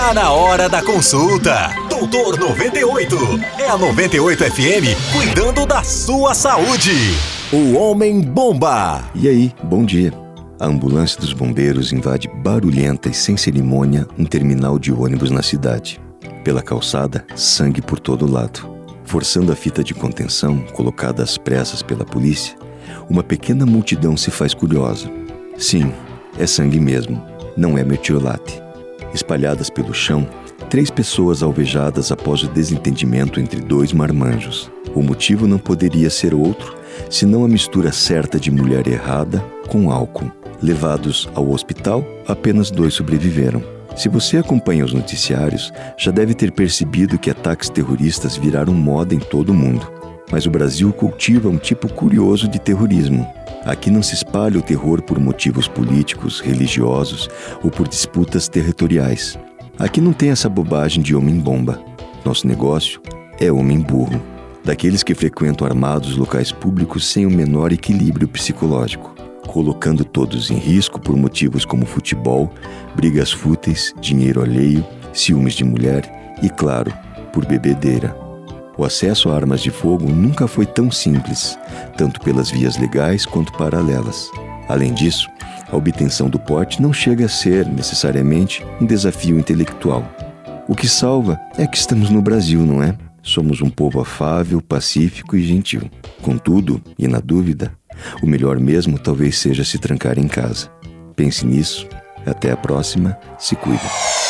Tá na hora da consulta. Doutor 98. É a 98 FM cuidando da sua saúde. O Homem Bomba. E aí, bom dia. A ambulância dos bombeiros invade barulhenta e sem cerimônia um terminal de ônibus na cidade. Pela calçada, sangue por todo lado. Forçando a fita de contenção, colocada às pressas pela polícia, uma pequena multidão se faz curiosa. Sim, é sangue mesmo, não é metiolate. Espalhadas pelo chão, três pessoas alvejadas após o desentendimento entre dois marmanjos. O motivo não poderia ser outro senão a mistura certa de mulher errada com álcool. Levados ao hospital, apenas dois sobreviveram. Se você acompanha os noticiários, já deve ter percebido que ataques terroristas viraram moda em todo o mundo. Mas o Brasil cultiva um tipo curioso de terrorismo. Aqui não se espalha o terror por motivos políticos, religiosos ou por disputas territoriais. Aqui não tem essa bobagem de homem-bomba. Nosso negócio é homem-burro. Daqueles que frequentam armados locais públicos sem o menor equilíbrio psicológico colocando todos em risco por motivos como futebol, brigas fúteis, dinheiro alheio, ciúmes de mulher e, claro, por bebedeira. O acesso a armas de fogo nunca foi tão simples, tanto pelas vias legais quanto paralelas. Além disso, a obtenção do porte não chega a ser, necessariamente, um desafio intelectual. O que salva é que estamos no Brasil, não é? Somos um povo afável, pacífico e gentil. Contudo, e na dúvida, o melhor mesmo talvez seja se trancar em casa. Pense nisso. Até a próxima. Se cuida.